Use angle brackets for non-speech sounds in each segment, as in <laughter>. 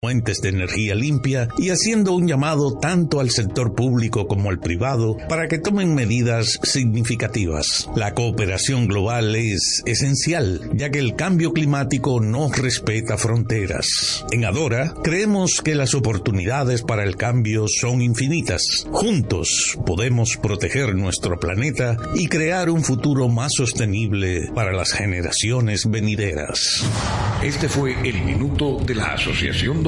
fuentes de energía limpia y haciendo un llamado tanto al sector público como al privado para que tomen medidas significativas. La cooperación global es esencial, ya que el cambio climático no respeta fronteras. En Adora, creemos que las oportunidades para el cambio son infinitas. Juntos podemos proteger nuestro planeta y crear un futuro más sostenible para las generaciones venideras. Este fue el minuto de la Asociación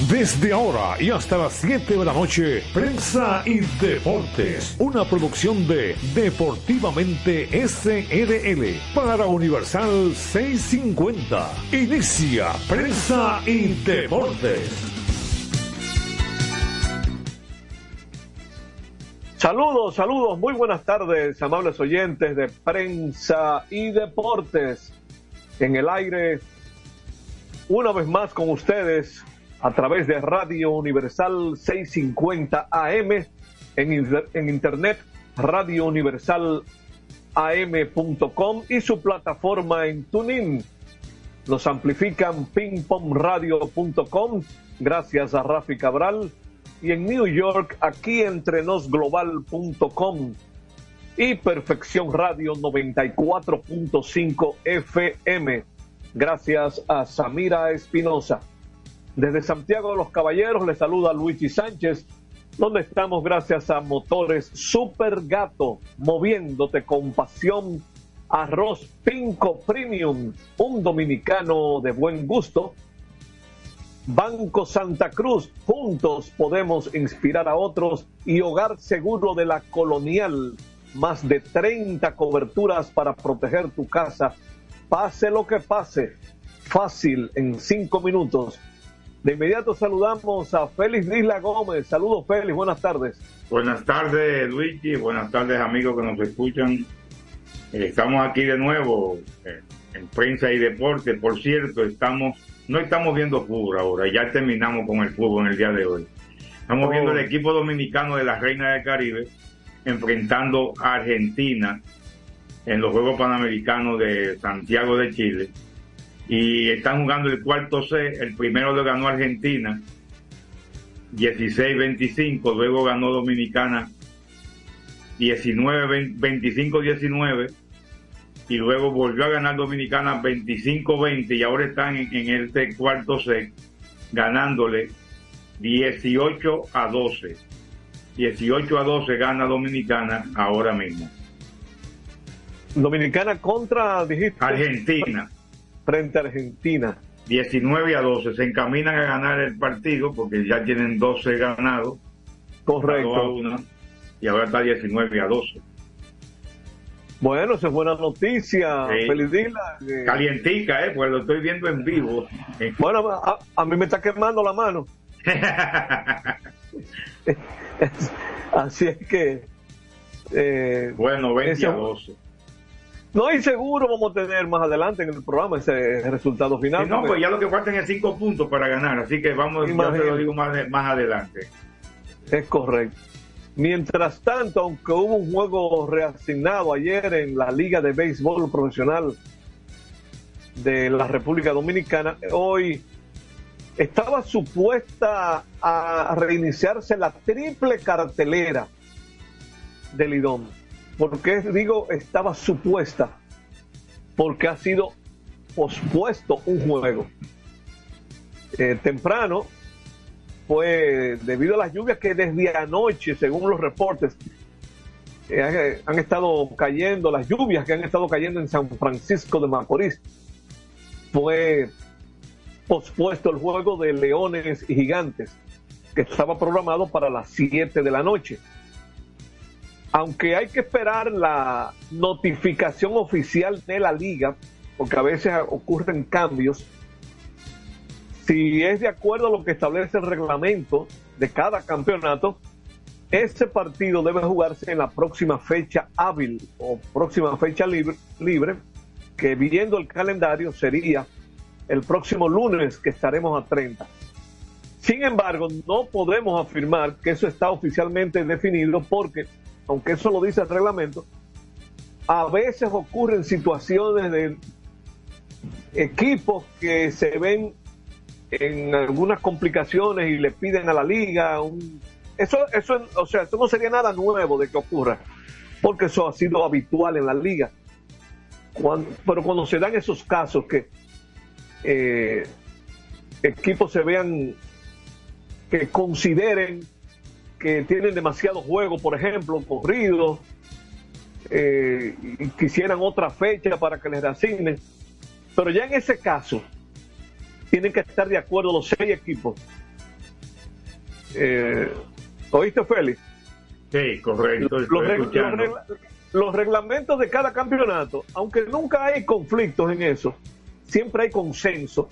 Desde ahora y hasta las 7 de la noche, Prensa y Deportes, una producción de Deportivamente SRL para Universal 650. Inicia Prensa y Deportes. Saludos, saludos, muy buenas tardes, amables oyentes de Prensa y Deportes. En el aire, una vez más con ustedes, a través de Radio Universal 650 AM, en, en internet radiouniversalam.com y su plataforma en TuneIn. Nos amplifican pingpongradio.com, gracias a Rafi Cabral, y en New York, aquí entrenosglobal.com y Perfección Radio 94.5 FM, gracias a Samira Espinosa. Desde Santiago de los Caballeros le saluda Luigi Sánchez, donde estamos gracias a Motores Super Gato, moviéndote con pasión. Arroz Pinco Premium, un dominicano de buen gusto. Banco Santa Cruz, juntos podemos inspirar a otros. Y Hogar Seguro de la Colonial, más de 30 coberturas para proteger tu casa. Pase lo que pase, fácil en 5 minutos de inmediato saludamos a Félix Isla Gómez. Saludos, Félix. Buenas tardes. Buenas tardes, Luigi. Buenas tardes, amigos que nos escuchan. Eh, estamos aquí de nuevo eh, en Prensa y Deporte. Por cierto, estamos no estamos viendo fútbol ahora. Ya terminamos con el fútbol en el día de hoy. Estamos viendo el equipo dominicano de la Reina del Caribe enfrentando a Argentina en los Juegos Panamericanos de Santiago de Chile y están jugando el cuarto set. El primero lo ganó Argentina, 16-25, luego ganó Dominicana 19-25-19 y luego volvió a ganar Dominicana 25-20 y ahora están en, en este cuarto set ganándole 18 a 12. 18 a 12 gana Dominicana ahora mismo. Dominicana contra, dijiste. Argentina frente a Argentina. 19 a 12. Se encaminan a ganar el partido porque ya tienen 12 ganados. Correcto. A una, y ahora está 19 a 12. Bueno, esa es buena noticia. Sí. Feliz día. Eh. Calientica, ¿eh? Pues lo estoy viendo en vivo. <laughs> Bueno, a, a mí me está quemando la mano. <laughs> <laughs> Así es que. Eh, bueno, 20 ese, a 12. No, y seguro vamos a tener más adelante en el programa ese resultado final. Sí, no, pues ya lo que faltan es cinco puntos para ganar, así que vamos, ya te lo digo más, más adelante. Es correcto. Mientras tanto, aunque hubo un juego reasignado ayer en la Liga de Béisbol Profesional de la República Dominicana, hoy estaba supuesta a reiniciarse la triple cartelera del Lidón. ¿Por qué digo estaba supuesta? Porque ha sido pospuesto un juego. eh, temprano fue debido a las lluvias que desde anoche, según los reportes, eh, han estado cayendo, las lluvias que han estado cayendo en San Francisco de Macorís, fue pospuesto el juego de Leones y Gigantes, que estaba programado para las 7 de la noche. Aunque hay que esperar la notificación oficial de la liga, porque a veces ocurren cambios, si es de acuerdo a lo que establece el reglamento de cada campeonato, ese partido debe jugarse en la próxima fecha hábil o próxima fecha libre, libre que viendo el calendario sería el próximo lunes que estaremos a 30. Sin embargo, no podemos afirmar que eso está oficialmente definido porque, aunque eso lo dice el reglamento, a veces ocurren situaciones de equipos que se ven en algunas complicaciones y le piden a la liga un... Eso, eso, o sea, eso no sería nada nuevo de que ocurra, porque eso ha sido habitual en la liga. pero cuando se dan esos casos que eh, equipos se vean, que consideren que tienen demasiado juego, por ejemplo, corrido, eh, y quisieran otra fecha para que les asignen. Pero ya en ese caso, tienen que estar de acuerdo los seis equipos. Eh, ¿Oíste, Félix? Sí, correcto. Los, reglamentos de cada campeonato, aunque nunca hay conflictos en eso, siempre hay consenso.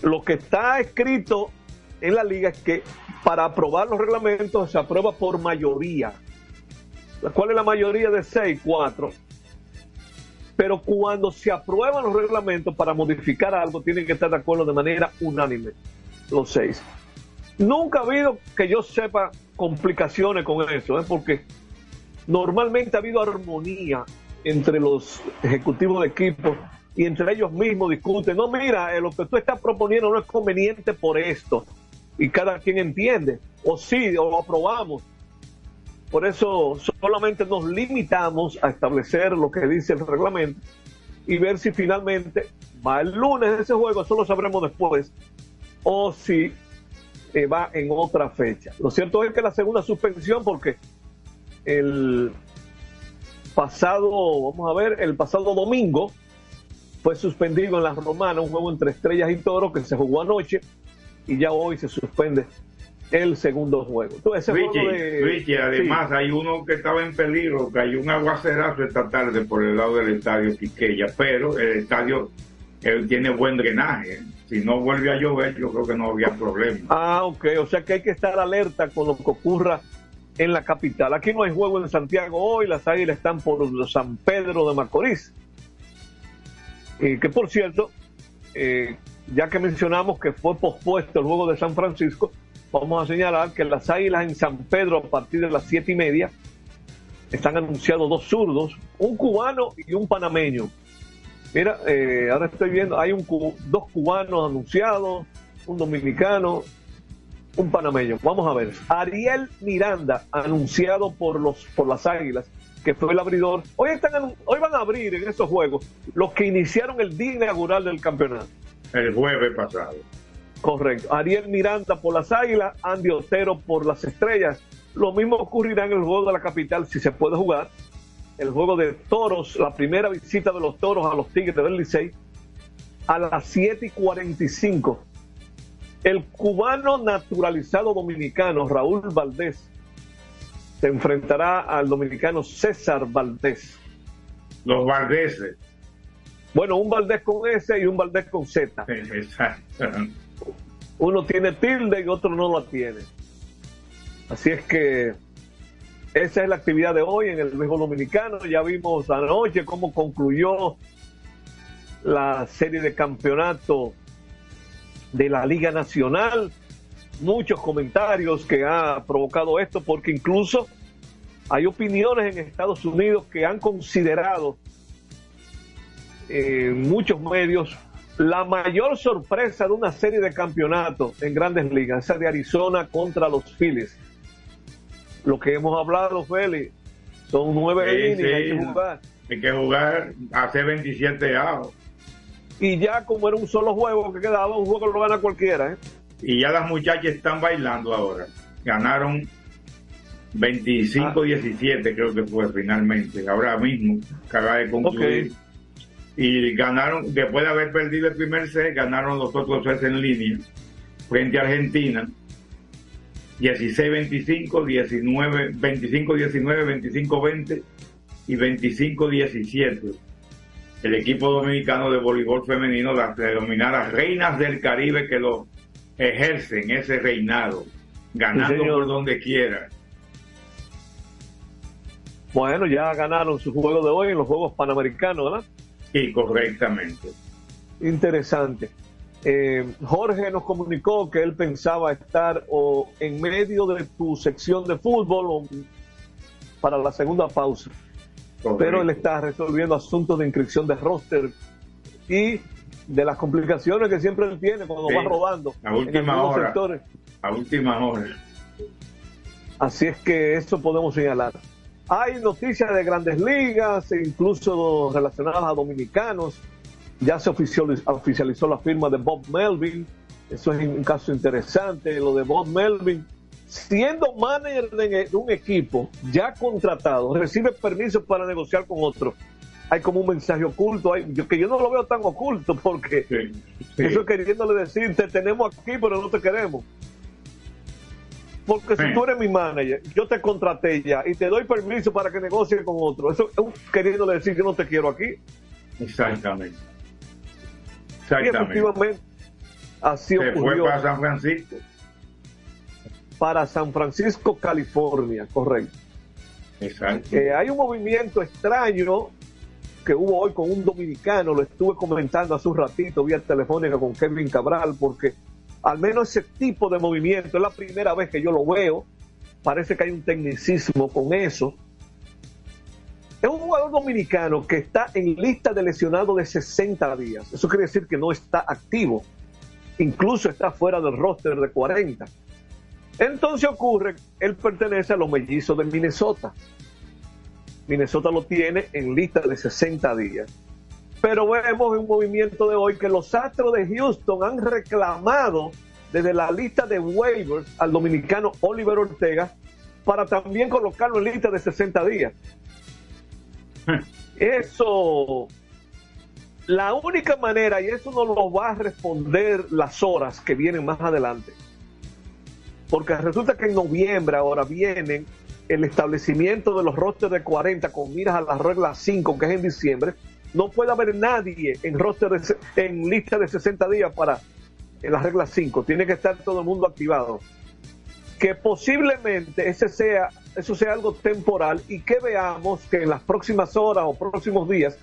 Lo que está escrito en la liga es que para aprobar los reglamentos se aprueba por mayoría. ¿Cuál es la mayoría de seis? Cuatro pero cuando se aprueban los reglamentos para modificar algo, tienen que estar de acuerdo de manera unánime, los seis. Nunca ha habido, que yo sepa, complicaciones con eso, ¿eh? porque normalmente ha habido armonía entre los ejecutivos de equipo y entre ellos mismos discuten, no, mira, eh, lo que tú estás proponiendo no es conveniente por esto, y cada quien entiende, o sí, o lo aprobamos, por eso solamente nos limitamos a establecer lo que dice el reglamento y ver si finalmente va el lunes ese juego, eso lo sabremos después, o si eh, va en otra fecha. Lo cierto es que la segunda suspensión, porque el pasado, vamos a ver, el pasado domingo fue suspendido en la Romana un juego entre Estrellas y Toros que se jugó anoche y ya hoy se suspende el segundo juego. Entonces, además hay uno que estaba en peligro, que hay un aguacerazo esta tarde por el lado del estadio Quiqueya, pero el estadio él tiene buen drenaje. Si no vuelve a llover, yo creo que no había problema. Ah, ok, o sea que hay que estar alerta con lo que ocurra en la capital. Aquí no hay juego en Santiago hoy, las águilas están por San Pedro de Macorís. Y que por cierto, eh, ya que mencionamos que fue pospuesto el juego de San Francisco, vamos a señalar que las águilas en San Pedro a partir de las siete y media están anunciados dos zurdos, un cubano y un panameño. Mira, eh, ahora estoy viendo, hay un, dos cubanos anunciados, un dominicano, un panameño. Vamos a ver. Ariel Miranda, anunciado por los por las Águilas, que fue el abridor. Hoy están hoy van a abrir en estos juegos los que iniciaron el día inaugural del campeonato. El jueves pasado. Correcto. Ariel Miranda por las Águilas, Andy Otero por las Estrellas. Lo mismo ocurrirá en el juego de la capital si se puede jugar. El juego de Toros, la primera visita de los Toros a los Tigres del Licey a las 7 y 45. El cubano naturalizado dominicano Raúl Valdés se enfrentará al dominicano César Valdés. Los Valdeses. Bueno, un Valdés con S y un Valdés con Z. Exacto uno tiene tilde y otro no lo tiene. Así es que esa es la actividad de hoy en el México Dominicano. Ya vimos anoche cómo concluyó la serie de campeonato de la Liga Nacional. Muchos comentarios que ha provocado esto, porque incluso hay opiniones en Estados Unidos que han considerado eh, muchos medios la mayor sorpresa de una serie de campeonatos en grandes ligas, esa de Arizona contra los Phillies. Lo que hemos hablado, Félix, son nueve líneas, hay que jugar. Hay que jugar, hacer 27 avos. y ya como era un solo juego que quedaba, un juego lo gana cualquiera. ¿eh? Y ya las muchachas están bailando ahora. Ganaron 25-17 creo que fue finalmente, ahora mismo, acaba de concluir. Y ganaron, después de haber perdido el primer set, ganaron los otros sets en línea frente a Argentina. 16-25, 19, 25-19, 25-20 y 25-17. El equipo dominicano de voleibol femenino las denominadas reinas del Caribe que lo ejercen ese reinado, ganando por donde quiera. Bueno, ya ganaron su juego de hoy en los Juegos Panamericanos, ¿verdad? Sí, correctamente. Interesante. Eh, Jorge nos comunicó que él pensaba estar o en medio de tu sección de fútbol o para la segunda pausa. Pero él está resolviendo asuntos de inscripción de roster y de las complicaciones que siempre él tiene cuando va rodando. A última hora. A última hora. Así es que eso podemos señalar. Hay noticias de grandes ligas, e incluso relacionadas a dominicanos ya se oficializó, la firma de Bob Melvin. Eso es un caso interesante, lo de Bob Melvin. Siendo manager de un equipo ya contratado, recibe permiso para negociar con otro. Hay como un mensaje oculto, hay, que yo no lo veo tan oculto porque eso es queriéndole decir, te tenemos aquí pero no te queremos. Porque si tú eres mi manager, yo te contraté ya y te doy permiso para que negocie con otro. Eso es queriéndole decir, yo no te quiero aquí. Exactamente. Y efectivamente, así Se fue para San Francisco. Para San Francisco, California, correcto. Exacto. Eh, hay un movimiento extraño que hubo hoy con un dominicano, lo estuve comentando hace un ratito vía telefónica con Kevin Cabral, porque al menos ese tipo de movimiento es la primera vez que yo lo veo. Parece que hay un tecnicismo con eso es un jugador dominicano que está en lista de lesionados de 60 días. Eso quiere decir que no está activo. Incluso está fuera del roster de 40. Entonces ocurre, él pertenece a los mellizos de Minnesota. Minnesota lo tiene en lista de 60 días. Pero vemos un movimiento de hoy que los Astros de Houston han reclamado desde la lista de waivers al dominicano Oliver Ortega para también colocarlo en lista de 60 días. Eso, la única manera, y eso no lo va a responder las horas que vienen más adelante, porque resulta que en noviembre ahora vienen el establecimiento de los rosters de 40 con miras a la regla 5, que es en diciembre, no puede haber nadie en roster en lista de 60 días para en la regla 5, tiene que estar todo el mundo activado que posiblemente ese sea, eso sea algo temporal y que veamos que en las próximas horas o próximos días,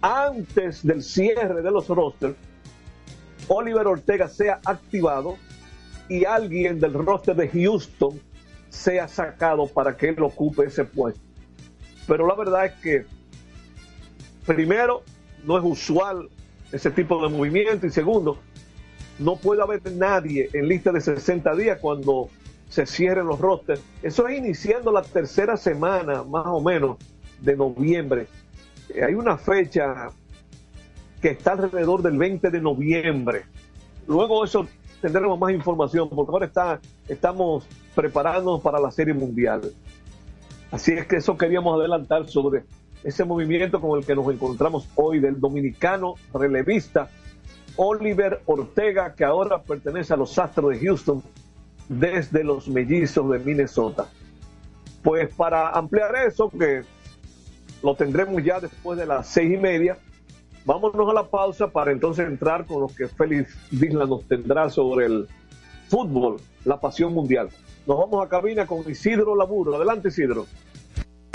antes del cierre de los rosters, Oliver Ortega sea activado y alguien del roster de Houston sea sacado para que él ocupe ese puesto. Pero la verdad es que, primero, no es usual ese tipo de movimiento y segundo, no puede haber nadie en lista de 60 días cuando se cierren los rosters. Eso es iniciando la tercera semana, más o menos, de noviembre. Eh, hay una fecha que está alrededor del 20 de noviembre. Luego eso tendremos más información, porque ahora está, estamos preparándonos para la Serie Mundial. Así es que eso queríamos adelantar sobre ese movimiento con el que nos encontramos hoy del dominicano relevista Oliver Ortega, que ahora pertenece a los Astros de Houston, desde los mellizos de Minnesota. Pues para ampliar eso, que lo tendremos ya después de las seis y media, vámonos a la pausa para entonces entrar con lo que Félix Vizla nos tendrá sobre el fútbol, la pasión mundial. Nos vamos a cabina con Isidro Laburo. Adelante, Isidro.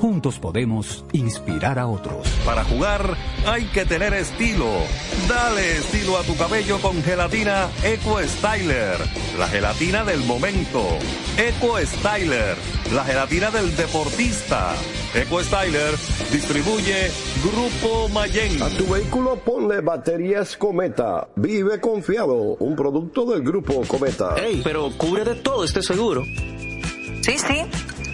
Juntos podemos inspirar a otros. Para jugar hay que tener estilo. Dale estilo a tu cabello con gelatina Eco Styler. La gelatina del momento. Eco Styler. La gelatina del deportista. Eco Styler distribuye Grupo Mayen. A tu vehículo ponle baterías Cometa. Vive confiado. Un producto del Grupo Cometa. Ey, pero cubre de todo este seguro. Sí, sí.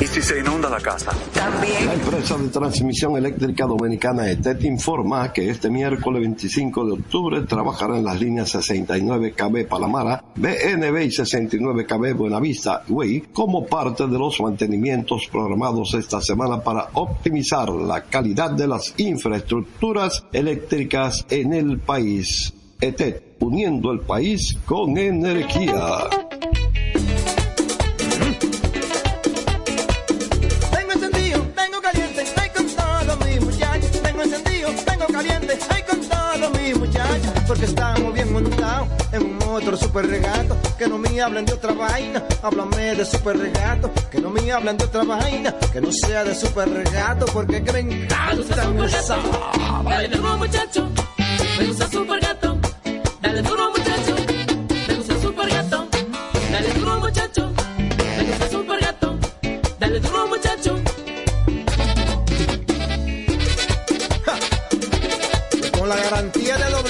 ¿Y si se inunda la casa? También. La empresa de transmisión eléctrica dominicana ETET informa que este miércoles 25 de octubre trabajará en las líneas 69 KB Palamara, BNB y 69 KB Buenavista Way como parte de los mantenimientos programados esta semana para optimizar la calidad de las infraestructuras eléctricas en el país. ETET, uniendo el país con energía. Porque estamos bien montados en un otro super regato. Que no me hablen de otra vaina, háblame de super regato. Que no me hablen de otra vaina, que no sea de super regato. Porque que me encanta esa Dale duro muchacho, me gusta super gato. Dale duro muchacho, me gusta super gato. Dale duro muchacho, me gusta super gato. Dale duro muchacho. Con la garantía de doble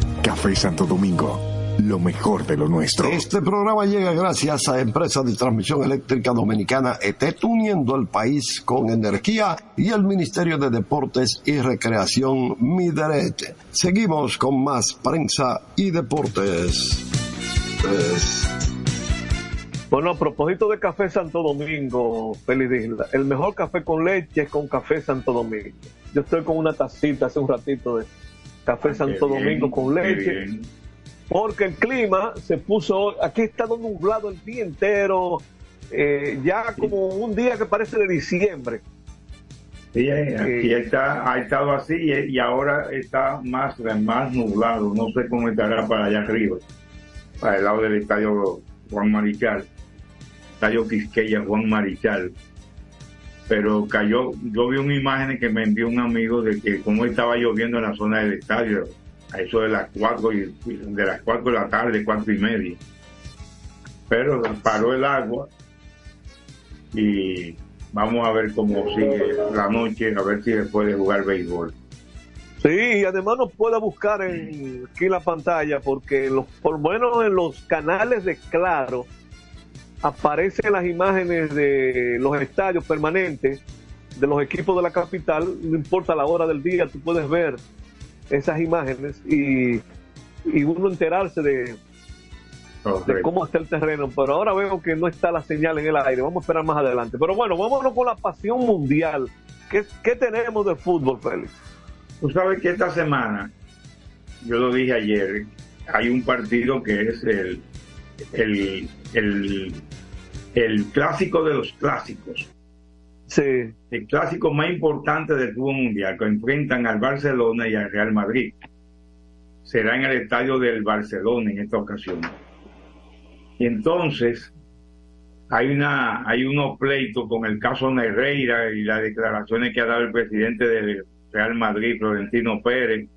Café Santo Domingo, lo mejor de lo nuestro. Este programa llega gracias a Empresa de Transmisión Eléctrica Dominicana ETET, uniendo el país con energía y el Ministerio de Deportes y Recreación Mideret. Seguimos con más prensa y deportes. Es- Bueno, a propósito de Café Santo Domingo, Feliz Isla, el mejor café con leche es con Café Santo Domingo. Yo estoy con una tacita hace un ratito de Café Santo bien, Domingo con leche. Porque el clima se puso, aquí está nublado el día entero, eh, ya como un día que parece de diciembre. Sí, eh, aquí está, ha estado así y, y ahora está más, más nublado. No sé cómo estará para allá arriba, para el lado del estadio Juan Marichal, estadio Quisqueya Juan Marichal. Pero cayó, yo vi una imagen que me envió un amigo de que cómo estaba lloviendo en la zona del estadio, a eso de las cuatro y, de las cuatro de la tarde, cuatro y media. Pero paró el agua y vamos a ver cómo sigue la noche, a ver si se puede jugar béisbol. Sí, y además nos puede buscar en, aquí la pantalla, porque los, por lo menos en los canales de Claro aparecen las imágenes de los estadios permanentes de los equipos de la capital, no importa la hora del día, tú puedes ver esas imágenes y, y uno enterarse de, de cómo está el terreno. Pero ahora veo que no está la señal en el aire, vamos a esperar más adelante. Pero bueno, vámonos con la pasión mundial. ¿Qué, qué tenemos de fútbol, Félix? Tú sabes que esta semana, yo lo dije ayer, hay un partido que es el, el, el, el clásico de los clásicos. Sí. El clásico más importante del fútbol mundial, que enfrentan al Barcelona y al Real Madrid. Será en el estadio del Barcelona en esta ocasión. Y entonces, hay una hay unos pleitos con el caso Negreira y las declaraciones que ha dado el presidente del Real Madrid, Florentino Pérez,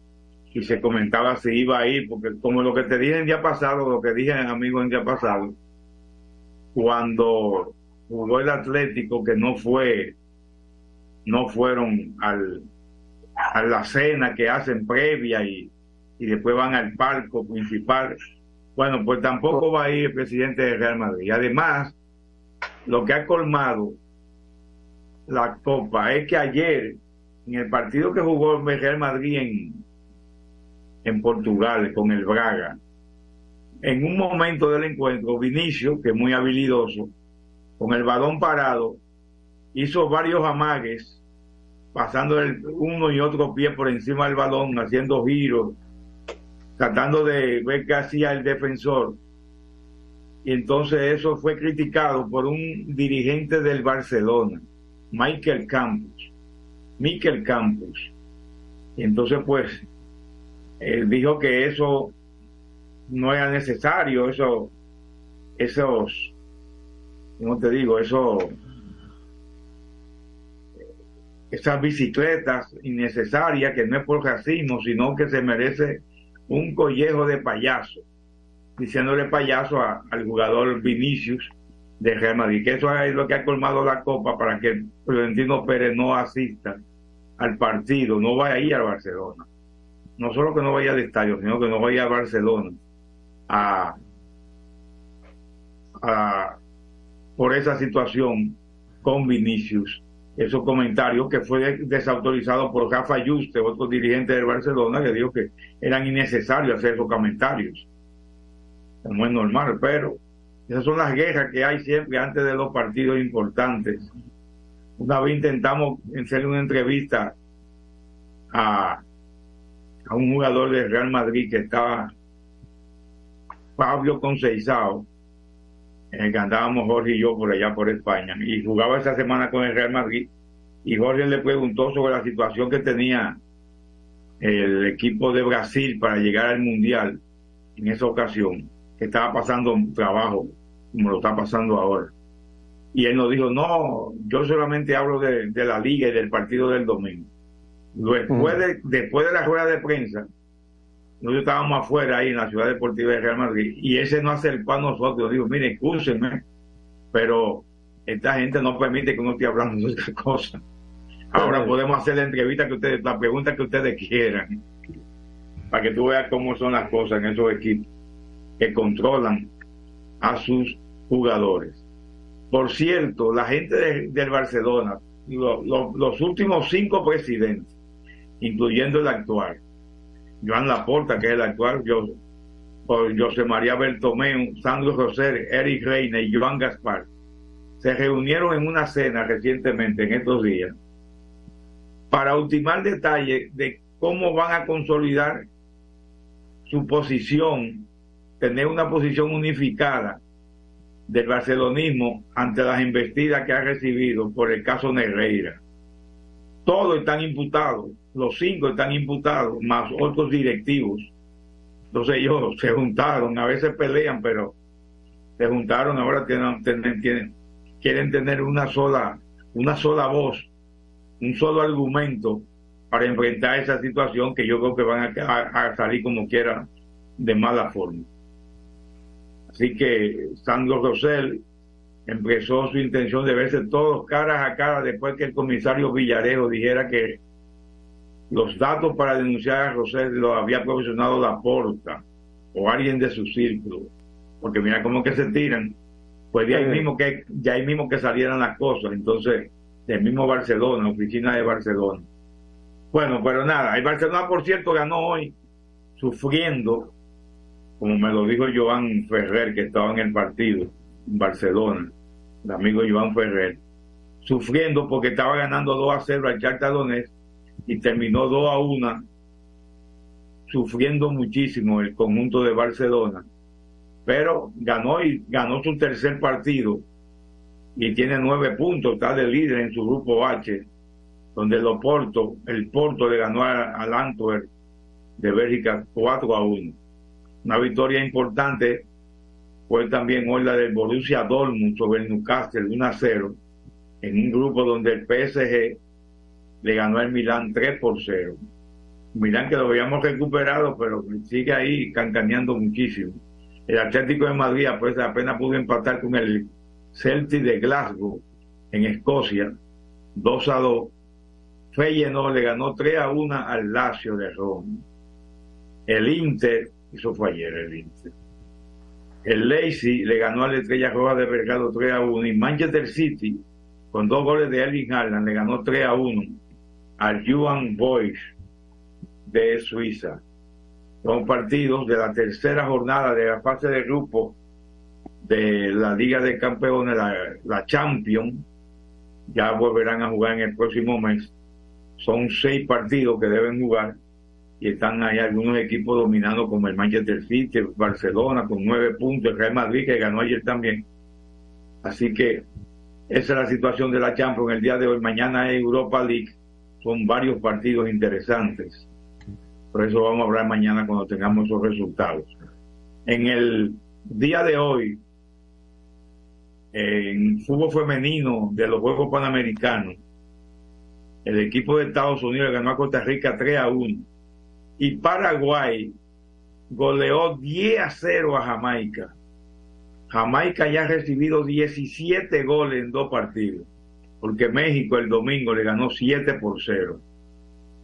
y se comentaba si iba a ir, porque como lo que te dije el día pasado, lo que dije amigo el día pasado, cuando jugó el Atlético, que no fue, no fueron al, a la cena que hacen previa y, y después van al palco principal. Bueno, pues tampoco va a ir el presidente del Real Madrid. Además, lo que ha colmado la copa es que ayer, en el partido que jugó el Real Madrid en, en Portugal con el Braga, en un momento del encuentro, Vinicio, que es muy habilidoso, con el balón parado, hizo varios amagues, pasando el uno y otro pie por encima del balón, haciendo giros, tratando de ver qué hacía el defensor. Y entonces eso fue criticado por un dirigente del Barcelona, Michael Campos. Michael Campos. Y entonces pues él dijo que eso no era necesario, eso, esos, ¿cómo te digo? Eso, esas bicicletas innecesarias que no es por racismo, sino que se merece un collejo de payaso, diciéndole payaso al jugador Vinicius de Real Madrid, que eso es lo que ha colmado la copa para que Florentino Pérez no asista al partido, no vaya a ir a Barcelona. No solo que no vaya al estadio, sino que no vaya a Barcelona a, por esa situación con Vinicius. Esos comentarios que fue desautorizado por Rafa Yuste, otro dirigente del Barcelona, que dijo que eran innecesarios hacer esos comentarios. No es normal, pero esas son las guerras que hay siempre antes de los partidos importantes. Una vez intentamos hacer una entrevista a, a un jugador del Real Madrid que estaba Fabio Conceizao, en el que andábamos Jorge y yo por allá por España, y jugaba esa semana con el Real Madrid, y Jorge le preguntó sobre la situación que tenía el equipo de Brasil para llegar al Mundial en esa ocasión, que estaba pasando un trabajo como lo está pasando ahora. Y él nos dijo, no, yo solamente hablo de, de la liga y del partido del domingo. Después, de, después de la rueda de prensa, nosotros estábamos afuera ahí en la ciudad deportiva de Real Madrid y ese no acercó a nosotros. Dijo, mire, escúchenme, pero esta gente no permite que uno esté hablando de otra cosa. Ahora podemos hacer la entrevista que ustedes, la pregunta que ustedes quieran, para que tú veas cómo son las cosas en esos equipos que controlan a sus jugadores. Por cierto, la gente de- del Barcelona, lo- lo- los últimos cinco presidentes, incluyendo el actual, Joan Laporta, que es el actual, José María Bertomeu, Sandro Roser, Eric Reina y Joan Gaspar, se reunieron en una cena recientemente, en estos días, para ultimar detalles de cómo van a consolidar su posición, tener una posición unificada del barcelonismo ante las investidas que ha recibido por el caso Negreira. Todos están imputados, los cinco están imputados, más otros directivos. Entonces ellos <laughs> se juntaron, a veces pelean, pero se juntaron, ahora tienen, quieren tener una sola, una sola voz, un solo argumento para enfrentar esa situación que yo creo que van a salir como quiera de mala forma. Así que Sandro Rosell empezó su intención de verse todos caras a cara después que el comisario Villarejo dijera que los datos para denunciar a Rosell los había proporcionado la porta o alguien de su círculo. Porque mira cómo que se tiran. Pues de ahí mismo que, de ahí mismo que salieran las cosas. Entonces, del mismo Barcelona, oficina de Barcelona. Bueno, pero nada, el Barcelona, por cierto, ganó hoy sufriendo, como me lo dijo Joan Ferrer, que estaba en el partido en Barcelona, el amigo Joan Ferrer, sufriendo porque estaba ganando 2 a 0 al Shakhtar Donetsk y terminó 2 a 1, sufriendo muchísimo el conjunto de Barcelona, pero ganó y ganó su tercer partido y tiene nueve puntos, está de líder en su grupo H, donde el Porto, el Porto le ganó al Antwerp de Bélgica 4 a 1. Una victoria importante fue también hoy la del Borussia Dortmund sobre el Newcastle 1 a 0, en un grupo donde el PSG le ganó al Milán 3 por 0. Milán que lo habíamos recuperado, pero sigue ahí cancaneando muchísimo. El Atlético de Madrid pues apenas pudo empatar con el Celtic de Glasgow en Escocia 2 a 2. Feyenoord le ganó 3 a 1 al Lazio de Roma. El Inter, eso fue ayer el Inter. El Leipzig le ganó a la Estrella Roja de Belgrado 3 a 1 y Manchester City con dos goles de Erling Haaland le ganó 3 a 1 al Juan Boys de Suiza. Son partidos de la tercera jornada de la fase de grupo de la Liga de Campeones, la, la Champions. Ya volverán a jugar en el próximo mes. Son seis partidos que deben jugar y están ahí algunos equipos dominando como el Manchester City, Barcelona con nueve puntos, el Real Madrid que ganó ayer también. Así que esa es la situación de la Champions el día de hoy. Mañana es Europa League. Son varios partidos interesantes. Por eso vamos a hablar mañana cuando tengamos esos resultados. En el día de hoy, en fútbol femenino de los Juegos Panamericanos, el equipo de Estados Unidos ganó a Costa Rica 3 a 1 y Paraguay goleó 10 a 0 a Jamaica. Jamaica ya ha recibido 17 goles en dos partidos, porque México el domingo le ganó 7 por 0.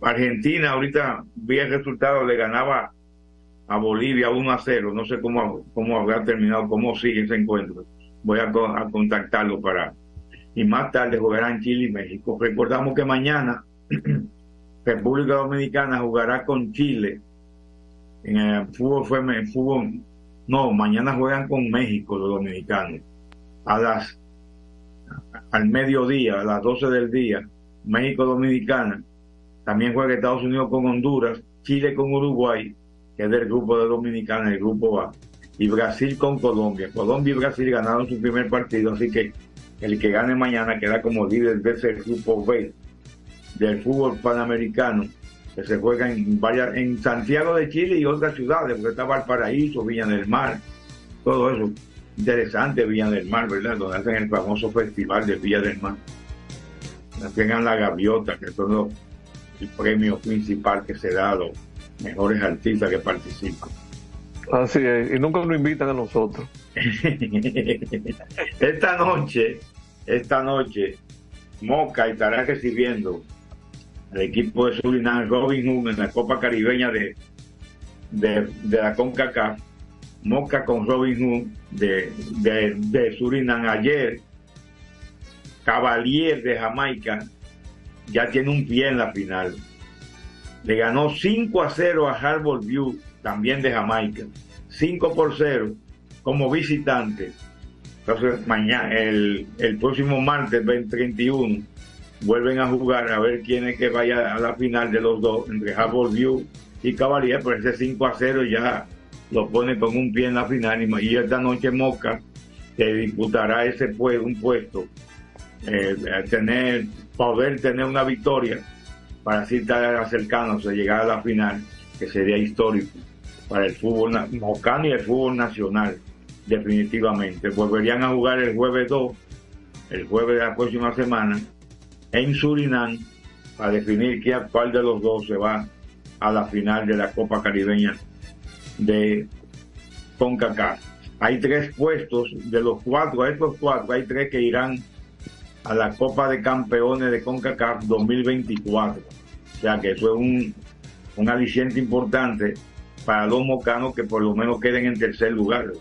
Argentina ahorita vi el resultado, le ganaba a Bolivia 1 a 0. No sé cómo, cómo habrá terminado, cómo sigue ese encuentro. Voy a, contactarlo para... Y más tarde jugarán Chile y México. Recordamos que mañana <clears throat> República Dominicana jugará con Chile en fútbol fue fútbol no mañana juegan con México los dominicanos a las al mediodía a las 12 del día México Dominicana también juega Estados Unidos con Honduras Chile con Uruguay que es del grupo de Dominicana el grupo A y Brasil con Colombia Colombia y Brasil ganaron su primer partido así que el que gane mañana queda como líder de ese grupo B del fútbol panamericano que se juega en varias, en Santiago de Chile y otras ciudades, porque está Valparaíso, Villa del Mar, todo eso. Interesante Villa del Mar, ¿verdad? Donde hacen el famoso festival de Villa del Mar. Tengan la gaviota, que es todo el premio principal que se da a los mejores artistas que participan. Así es, y nunca nos invitan a nosotros. <laughs> esta noche, esta noche, Moca estará recibiendo al equipo de Surinam Robin Hood en la Copa Caribeña de, de, de la CONCACAF. Moca con Robin Hood de, de, de Surinam ayer. Cavalier de Jamaica ya tiene un pie en la final. Le ganó 5 a 0 a Harbour View, también de Jamaica. 5 por 0 como visitante. Entonces, mañana, el, el próximo martes 31, vuelven a jugar a ver quién es que vaya a la final de los dos, entre Harvard View y Cavalier, pero ese 5 a 0 ya lo pone con un pie en la final y, esta noche Moca que disputará ese pues, un puesto eh, tener poder tener una victoria para así estar cercanos a llegar a la final que sería histórico para el fútbol mocano y el fútbol nacional definitivamente. Volverían a jugar el jueves 2 el jueves de la próxima semana en Surinam para definir cuál de los dos se va a la final de la Copa Caribeña de CONCACAF. Hay tres puestos, de los cuatro, a estos cuatro, hay tres que irán a la Copa de Campeones de CONCACAF 2024. O sea que eso es un, un aliciente importante para los mocanos que por lo menos queden en tercer lugar.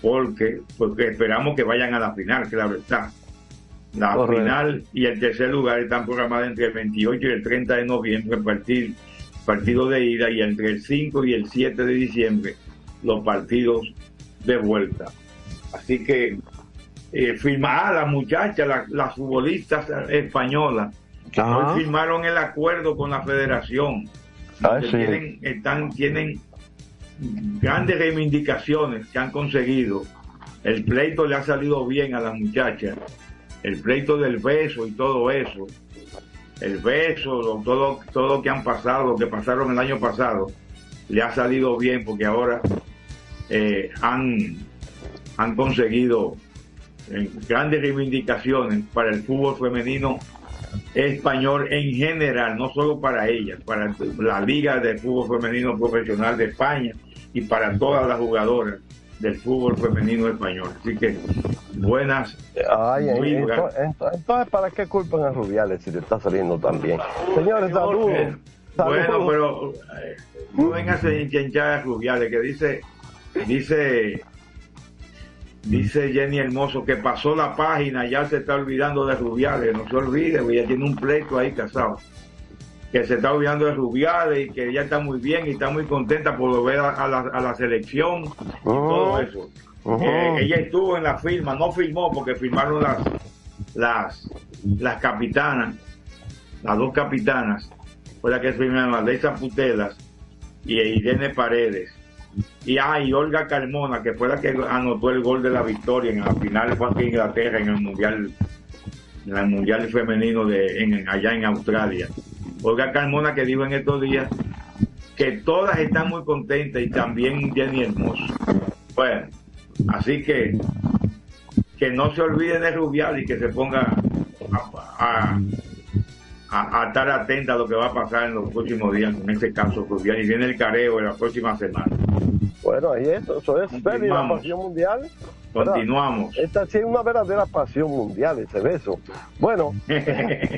Porque, porque esperamos que vayan a la final, claro está. La Correcto. final y el tercer lugar están programados entre el 28 y el 30 de noviembre, partir, partido de ida, y entre el 5 y el 7 de diciembre, los partidos de vuelta. Así que eh, firma, ah, la muchacha, la- las futbolistas españolas, Ajá. hoy firmaron el acuerdo con la federación. Ah, sí. tienen, están, tienen grandes reivindicaciones que han conseguido. El pleito le ha salido bien a las muchachas. El pleito del beso y todo eso. El beso, todo, todo lo que han pasado, lo que pasaron el año pasado, le ha salido bien porque ahora eh, han, han conseguido eh, grandes reivindicaciones para el fútbol femenino español en general, no solo para ellas, para la Liga de Fútbol Femenino Profesional de España y para todas las jugadoras del fútbol femenino español. Así que buenas. Ay, muy ento- buenas. ento- entonces, ¿para qué culpan a Rubiales si le está saliendo tan bien? Señores, saludos. Eh, Bueno, pero eh, no vengas a hinchar a Rubiales, que dice, dice, dice Jenny Hermoso que pasó la página, ya se está olvidando de Rubiales, no se olvide, ya tiene un pleito ahí casado, que se está olvidando de Rubiales y que ella está muy bien y está muy contenta por volver a, a la, a la selección y todo eso. Eh, ella estuvo en la firma, no firmó porque firmaron las, las, las capitanas, las dos capitanas, fue la que firmaron las Leisa Putelas y Irene Paredes. Y, ah, y Olga Carmona, que fue la que anotó el gol de la victoria en la final fue aquí en Inglaterra en el mundial, en el mundial femenino de en, allá en Australia. Olga Carmona que dijo en estos días que todas están muy contentas y también Jenny Hermoso. Bueno, así que que no se olviden de Rubial y que se ponga a, a- a- estar atenta a lo que va a pasar en los próximos días con ese caso Rubial y viene el careo en la próxima semana. Bueno, ahí eso, eso es Feli, la pasión mundial. ¿verdad? Continuamos. Esta sí es una verdadera pasión mundial, ese beso. Bueno, <laughs> <laughs> Señores,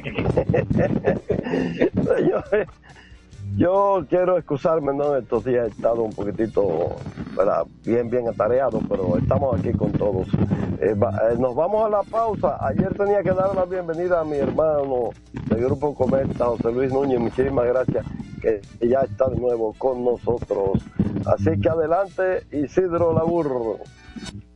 yo quiero excusarme, ¿no? Estos días he estado un poquitito, ¿verdad? bien, bien atareado, pero estamos aquí con todos. Eh, eh, nos vamos a la pausa. Ayer tenía que dar la bienvenida a mi hermano del Grupo Cometa, José Luis Núñez. Muchísimas gracias, que ya está de nuevo con nosotros. Así que adelante, Isidro Labur.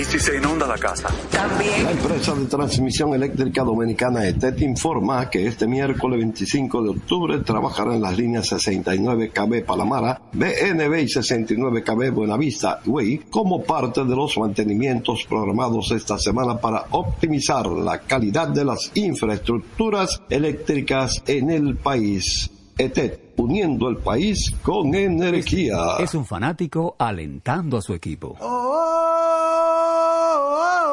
¿Y si se inunda la casa? También. La empresa de transmisión eléctrica dominicana ETET informa que este miércoles 25 de octubre trabajará en las líneas 69 KB Palamara, BNB y 69 KB Buenavista Way como parte de los mantenimientos programados esta semana para optimizar la calidad de las infraestructuras eléctricas en el país. ETET, uniendo el país con energía. Es un fanático alentando a su equipo.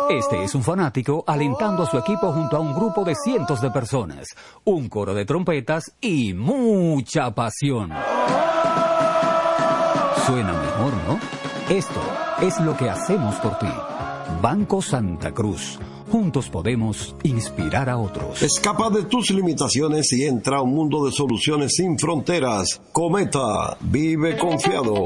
Este es un fanático alentando a su equipo junto a un grupo de cientos de personas, un coro de trompetas y mucha pasión. Suena mejor, ¿no? Esto es lo que hacemos por ti. Banco Santa Cruz. Juntos podemos inspirar a otros. Escapa de tus limitaciones y entra a un mundo de soluciones sin fronteras. Cometa, vive confiado.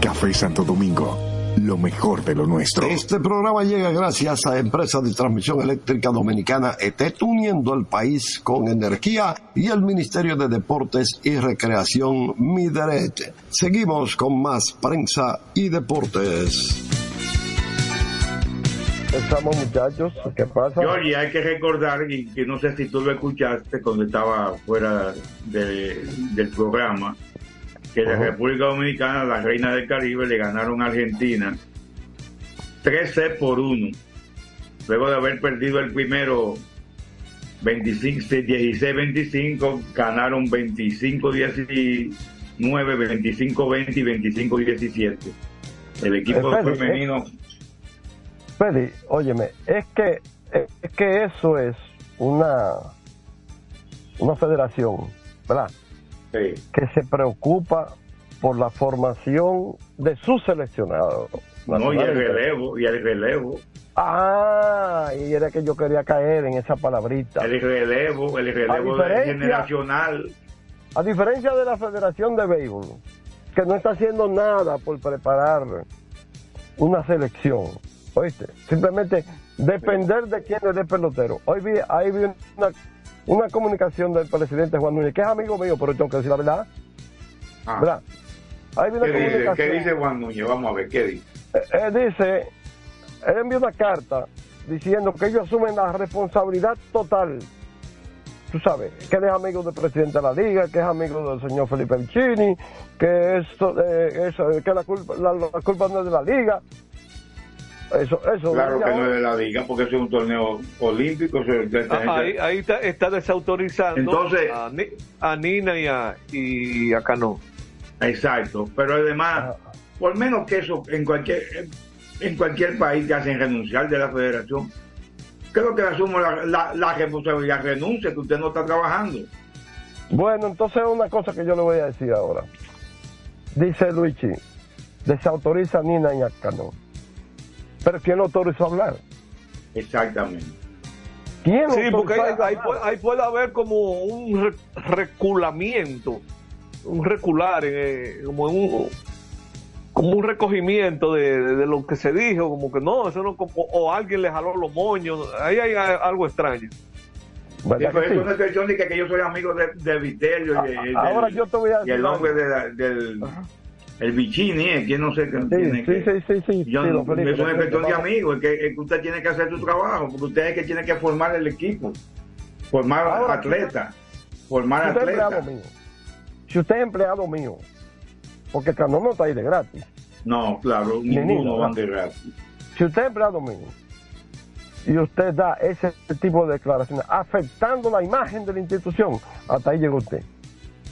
Café Santo Domingo, lo mejor de lo nuestro. Este programa llega gracias a Empresa de Transmisión Eléctrica Dominicana ETET, uniendo el país con energía y el Ministerio de Deportes y Recreación Mideret. Seguimos con más prensa y deportes. Estamos muchachos, ¿qué pasa? Georgie, hay que recordar, y que no sé si tú lo escuchaste cuando estaba fuera de- del programa, que la. República Dominicana, la Reina del Caribe, le ganaron a Argentina 13 por 1. Luego de haber perdido el primero 25 16-25, ganaron 25-19, 25-20 y 25-17. El equipo Espere, femenino Freddy, óyeme, es que, es que eso es una, una federación, ¿verdad? Que se preocupa por la formación de sus seleccionados. No, y el relevo, y el relevo. Ah, y era que yo quería caer en esa palabrita. El relevo, el relevo generacional. A diferencia de la Federación de Béisbol, que no está haciendo nada por preparar una selección, ¿oíste? Simplemente depender de quién es el pelotero. Hoy vi, ahí vi una, una comunicación del presidente Juan Núñez, que es amigo mío, pero tengo que decir la verdad. Ah. ¿Verdad? Una ¿Qué dice, comunicación. ¿Qué dice Juan Núñez? Vamos a ver, ¿qué dice? Eh, eh, dice, él envió una carta diciendo que ellos asumen la responsabilidad total. Tú sabes, que él es amigo del presidente de la liga, que es amigo del señor Felipe Vicini, que eso, eh, eso, que la culpa, la, la culpa no es de la liga. Eso, eso. Claro que no ahora- de la liga, porque eso es un torneo olímpico. eso es- Ah, ahí ahí está, está desautorizando Entonces- a, Ni- a Nina y a, y a Cano. Exacto, pero además, por menos que eso en cualquier en cualquier país que hacen renunciar de la federación, creo que asumo la, la, la responsabilidad, renuncia, que usted no está trabajando. Bueno, entonces una cosa que yo le voy a decir ahora. Dice Luigi, desautoriza a Nina y a Cano. Pero ¿quién lo autorizó a hablar? Exactamente. ¿Quién Sí, lo porque ahí, ahí puede, ahí puede haber como un re- reculamiento, un recular, eh, como un como un recogimiento de, de- de lo que se dijo, como que no, eso no, como- o alguien le jaló los moños, ahí hay algo extraño. Sí, pero eso no es cuestión de que, que yo soy amigo de, de Vitelio y, y- Ah, ahora del- yo te voy a y el algo. de la- del el Vicini, eh, que no sé qué Sí, tiene sí, que- sí, sí, sí, Yo sí, no- es don cuestión de amigos, es que, es que usted tiene que hacer su trabajo, porque usted es el que tiene que formar el equipo, formar Ahora, atletas, formar Si usted es empleado atletas. mío, si usted es empleado mío, porque Cano no está ahí de gratis. No, claro, Ni ninguno no. de gratis. Si usted es empleado mío y usted da ese tipo de declaraciones afectando la imagen de la institución, hasta ahí llegó usted.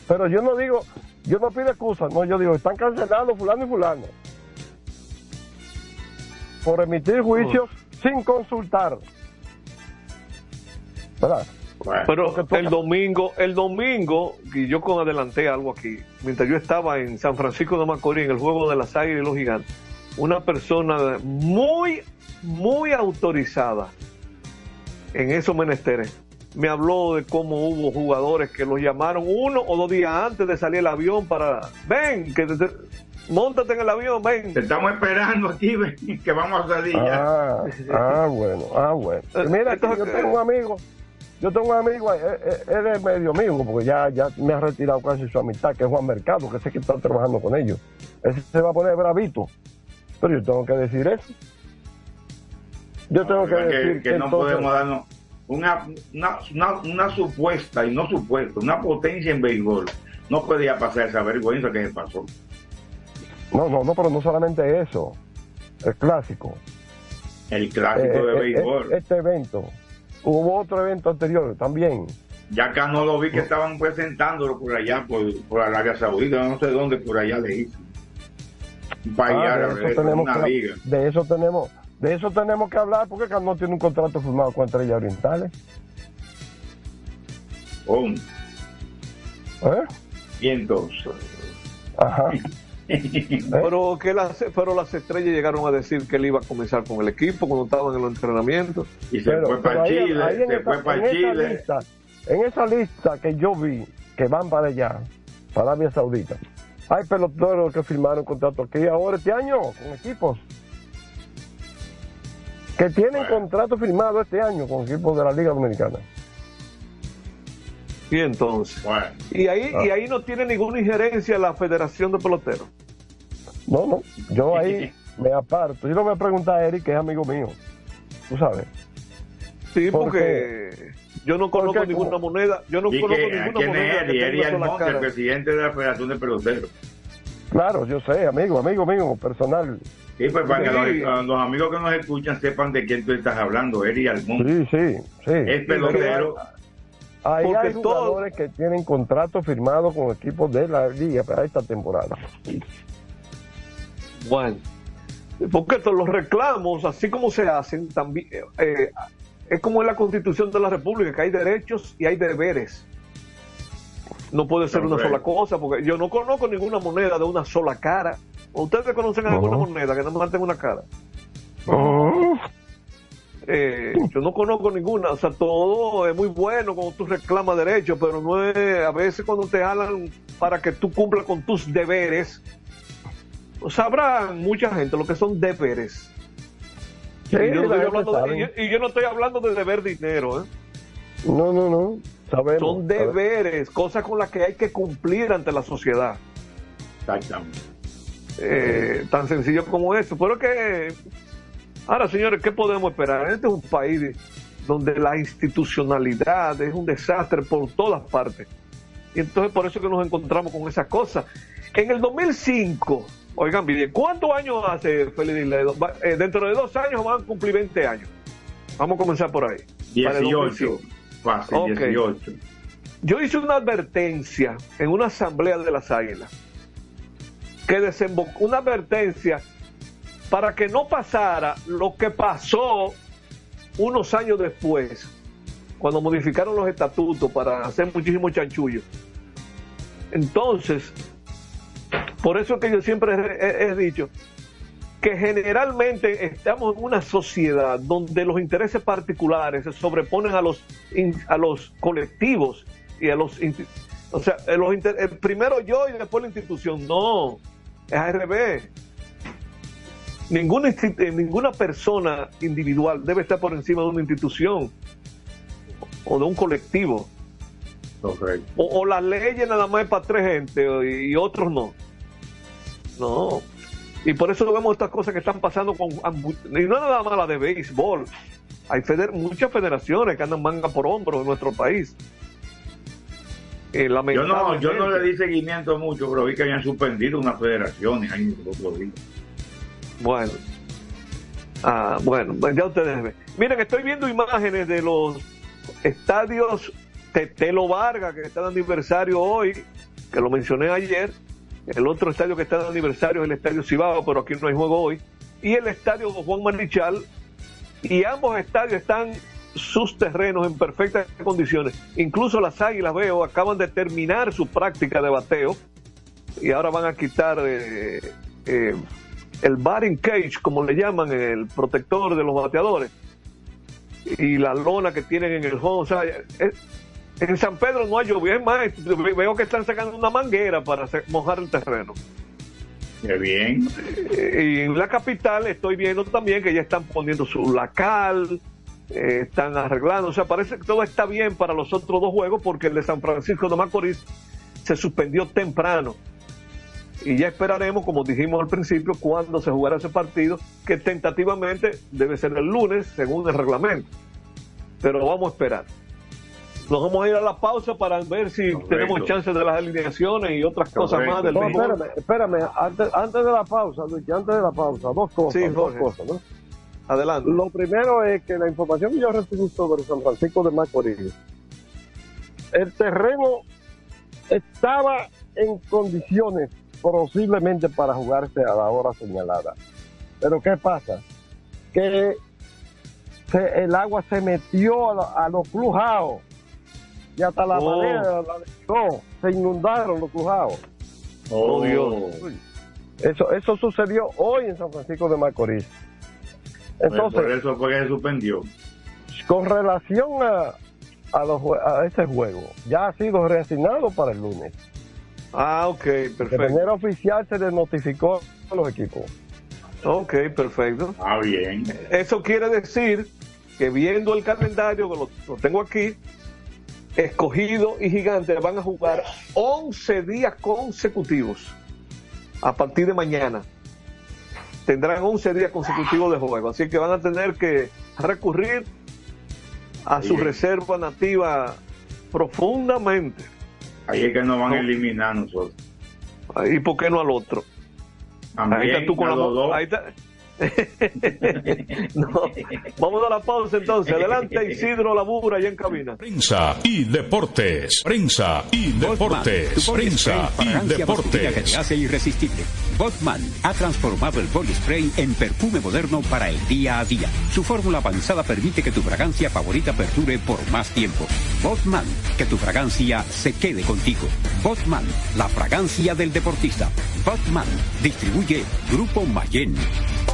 Pero yo no digo, yo no pido excusas, no, yo digo, están cancelados fulano y fulano por emitir juicios sin consultar. ¿Verdad? Pero el domingo, el domingo, y yo con adelanté algo aquí, mientras yo estaba en San Francisco de Macorís, en el juego de las águilas y los gigantes, una persona muy, muy autorizada en esos menesteres me habló de cómo hubo jugadores que los llamaron uno o dos días antes de salir el avión para, ven, que te- te- montate en el avión, ven. Te estamos esperando aquí, <laughs> ven, que vamos a salir ya. Ah, ah, bueno, ah, bueno. Y mira, que yo tengo un amigo, yo tengo un amigo, eh, eh, él es medio amigo, porque ya, ya me ha retirado casi su amistad, que es Juan Mercado, que sé que está trabajando con ellos. Ese se va a poner bravito, pero yo tengo que decir eso. Yo tengo que, que, decir que no entonces- podemos darnos una, una, una, una supuesta y no supuesta, una potencia en béisbol. No podía pasar esa vergüenza que se pasó. No, no, no, pero no solamente eso, el clásico. El clásico Eh, de eh, béisbol. Este evento. Hubo otro evento anterior también. Ya acá no lo vi que estaban presentándolo por allá, por, por Arabia Saudita, no sé dónde, por allá le hizo. Ah, árabe, de, eso tenemos una liga. de eso tenemos de eso tenemos que hablar porque Cano tiene un contrato firmado con Estrellas Orientales. Oh, ¿Eh? y entonces. Ajá. <laughs> Pero que las, pero las estrellas llegaron a decir que él iba a comenzar con el equipo cuando estaban en los entrenamientos. Y Pero- pero ahí- ahí en esa- en esa lista- en esa lista que yo vi que van para allá, para Arabia Saudita, hay peloteros que firmaron contrato aquí ahora este año con equipos. Que tienen contrato firmado este año con equipos de la Liga Dominicana. Y entonces. Y Ah. ahí, y ahí no tiene ninguna injerencia la Federación de Peloteros. No, no, yo ahí me aparto. Yo no voy a preguntar a Eric, que es amigo mío. Tú sabes. Sí, ¿Por porque yo no conozco Porque ninguna como- moneda. Yo no Y conozco que, ninguna ¿quién moneda. es que Eri? Eri Almonte, el presidente de la Federación de Peloteros. Claro, yo sé, amigo, amigo mío, personal. Sí, pues para que Sí. los, los amigos que nos escuchan sepan de quién tú estás hablando, Eri Almonte. Sí, sí, sí. Es pelotero. Hay jugadores que tienen contrato firmado con equipos de la liga para esta temporada. Bueno, porque estos, los reclamos, así como se hacen, también eh, es como en la Constitución de la República, que hay derechos y hay deberes. No puede ser una sola cosa, porque yo no conozco ninguna moneda de una sola cara. ¿Ustedes conocen alguna No. moneda que no más tenga una cara? Eh, yo no conozco ninguna, o sea, todo es muy bueno cuando tú reclamas derechos, pero no es, a veces cuando te jalan para que tú cumplas con tus deberes, o sabrá mucha gente lo que son deberes. Sí, y, yo no la estoy gente hablando de, sabe. y yo- y yo no estoy hablando de deber dinero, ¿eh? No, no, no. Sabemos. son deberes, cosas con las que hay que cumplir ante la sociedad. Exactamente. Eh, tan sencillo como eso. Pero que, ahora señores, ¿qué podemos esperar? Este es un país donde la institucionalidad es un desastre por todas partes. Y entonces por eso que nos encontramos con esas cosas. En el 2005, oigan bien, ¿cuántos años hace Félix eh, dentro de dos años van a cumplir 20 años. Vamos a comenzar por ahí. Para el 18. 2005. Fácil, Ok. 18. Yo hice una advertencia en una asamblea de las águilas que desembocó una advertencia para que no pasara lo que pasó unos años después, cuando modificaron los estatutos para hacer muchísimo chanchullo. Entonces, por eso es que yo siempre he, he- he dicho que generalmente estamos en una sociedad donde los intereses particulares se sobreponen a los a los colectivos y a los o sea eh, los inter- eh, primero yo y después la institución no es al revés ninguna eh, ninguna persona individual debe estar por encima de una institución o de un colectivo o, o las leyes nada más es para tres gente y, otros no. No. Y por eso vemos estas cosas que están pasando con... Y no nada más la de béisbol. Hay feder- muchas federaciones que andan manga por hombro en nuestro país. Eh, Yo no, yo no le di seguimiento mucho, pero vi que habían suspendido unas federaciones ahí día. Bueno. Ah, bueno, pues ya ustedes ven. Miren, estoy viendo imágenes de los estadios Tetelo Vargas, que está de aniversario hoy, que lo mencioné ayer. El otro estadio que está de aniversario es el Estadio Cibao, pero aquí no hay juego hoy. Y el Estadio Juan Marichal. Y ambos estadios están sus terrenos en perfectas condiciones. Incluso las Águilas, veo, acaban de terminar su práctica de bateo y ahora van a quitar eh, eh, el batting cage, como le llaman, el protector de los bateadores, y la lona que tienen en el home. O sea, eh, en San Pedro no hay lluvia, es más, veo que están sacando una manguera para mojar el terreno. Qué bien. Eh, Y en la capital estoy viendo también que ya están poniendo su lacal, eh, están arreglando, o sea, parece que todo está bien para los otros dos juegos porque el de San Francisco de Macorís se suspendió temprano. Y ya esperaremos, como dijimos al principio, cuándo se jugará ese partido, que tentativamente debe ser el lunes, según el reglamento. Pero vamos a esperar. Nos vamos a ir a la pausa para ver si tenemos chance de las alineaciones y otras cosas más del No, espérame, espérame, antes, antes de la pausa, Luis, antes de la pausa, dos cosas, Sí, dos cosas, ¿no? Adelante. Lo primero es que la información que yo recibí sobre San Francisco de Macorís, el terreno estaba en condiciones posiblemente para jugarse a la hora señalada. Pero ¿qué pasa? Que se- el agua se metió a, la- a los clujados y hasta la Oh. marea la dejó, se inundaron los clujados. Oh, Dios. Eso, eso sucedió hoy en San Francisco de Macorís. Entonces, por eso fue que se suspendió. con relación a, a, los a ese juego, ya ha sido reasignado para el lunes. Ah, ok, De perfecto. manera oficial se le notificó a los equipos. Ok, perfecto. Ah, bien. Eso quiere decir que viendo el calendario, que lo, lo tengo aquí, Escogido y Gigante van a jugar 11 días consecutivos a partir de mañana. Tendrán 11 días consecutivos de juego, así que van a tener que recurrir a su reserva nativa profundamente. Ahí es que nos van a eliminar nosotros. ¿Y por qué no al otro? También, ahí está tú con la ahí está, no, vamos a la pausa entonces. Adelante Isidro Labura ya en cabina. Prensa y deportes. Prensa y deportes. Prensa y que te deportes. hace irresistible. Botman ha transformado el body spray en perfume moderno para el día a día. Su fórmula avanzada permite que tu fragancia favorita perdure por más tiempo. Botman, que tu fragancia se quede contigo. Botman, la fragancia del deportista. Botman, distribuye Grupo Mayen.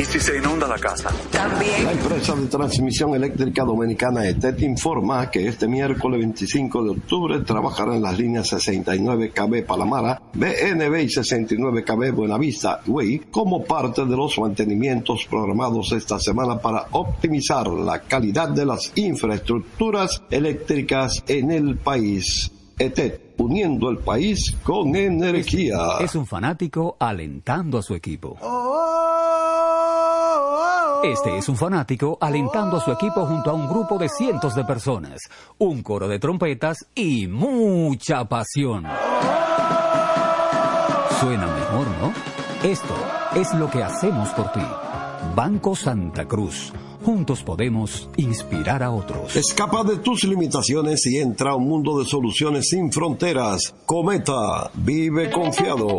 ¿Y si se inunda la casa? También. La empresa de transmisión eléctrica dominicana ETET informa que este miércoles 25 de octubre trabajará en las líneas 69 KB Palamara, BNB y 69 KB Buenavista Way como parte de los mantenimientos programados esta semana para optimizar la calidad de las infraestructuras eléctricas en el país. ETET, uniendo el país con energía. Es un fanático alentando a su equipo. Este es un fanático alentando a su equipo junto a un grupo de cientos de personas, un coro de trompetas y mucha pasión. Suena mejor, ¿no? Esto es lo que hacemos por ti. Banco Santa Cruz. Juntos podemos inspirar a otros. Escapa de tus limitaciones y entra a un mundo de soluciones sin fronteras. Cometa, vive confiado.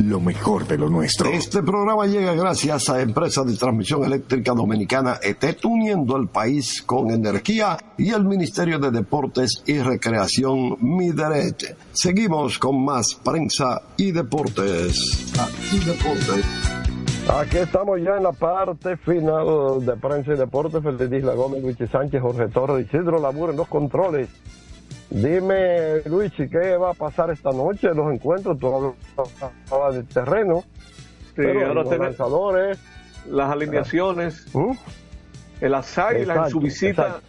lo mejor de lo nuestro. Este programa llega gracias a Empresa de Transmisión Eléctrica Dominicana ET, uniendo el país con energía y el Ministerio de Deportes y Recreación Mideret. Seguimos con más prensa y deportes. Aquí deportes. Aquí estamos ya en la parte final de prensa y deportes. Feliz Isla Gómez, Luis Sánchez, Jorge Torres, Isidro Labur en los controles. Dime, Luis, ¿qué va a pasar esta noche? Los encuentros, tú hablas del terreno. Sí, pero ahora los lanzadores. las alineaciones. ¿Mm? En Las Águilas en su visita, exacto.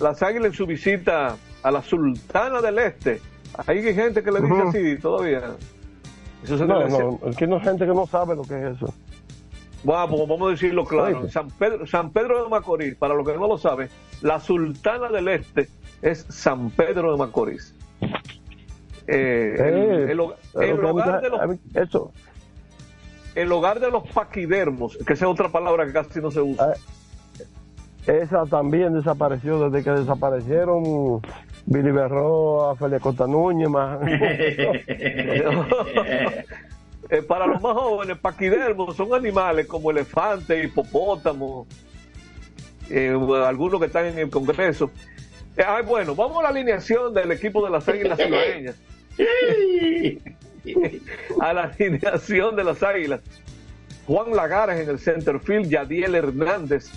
las Águilas en su visita a la Sultana del Este. Hay gente que le dice Ujú. así todavía. Eso se No, no, es que no hay gente que no sabe lo que es eso. Vamos, vamos a decirlo claro. San Pedro, San Pedro de Macorís, para los que no lo saben, la Sultana del Este es San Pedro de Macorís. Eh, el, Eh, el hogar- el de los, a mí- Eso, el hogar de los paquidermos, que esa es otra palabra que casi no se usa. esa también desapareció desde que desaparecieron Billy Berroa, Félix Costa Núñez, más. <laughs> Eh, para los más jóvenes, paquidermos son animales como elefantes, hipopótamos, eh, algunos que están en el Congreso. Ay, bueno, vamos a la alineación del equipo de las Águilas Cibaeñas. a la alineación de las Águilas. Juan Lagares en el center field, Yadiel Hernández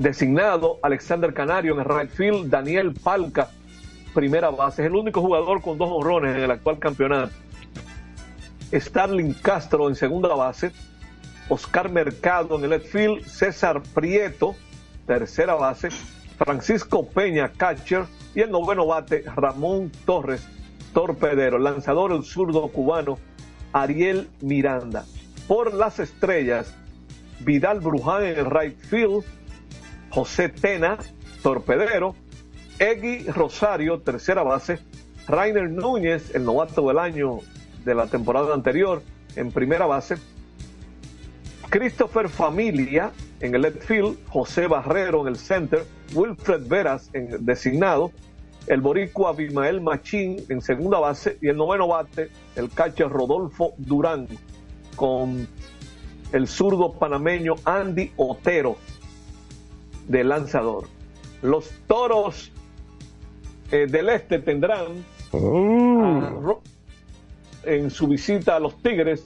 designado, Alexander Canario en el right field, Daniel Palca, primera base. Es el único jugador con dos honrones en el actual campeonato. Starling Castro en segunda base, Oscar Mercado en el left field, César Prieto, tercera base, Francisco Peña, catcher, y el noveno bate, Ramón Torres, torpedero, lanzador el zurdo cubano, Ariel Miranda. Por las estrellas, Vidal Bruján en el right field, José Tena, torpedero, Egui Rosario, tercera base, Rainer Núñez, el novato del año de la temporada anterior, en primera base, Christopher Familia en el left field, José Barrero en el center, Wilfred Veras en designado, el boricua Abimael Machín en segunda base y el noveno bate, el catcher Rodolfo Durán con el zurdo panameño Andy Otero de lanzador. Los toros eh, del este tendrán a Ro- en su visita a los Tigres.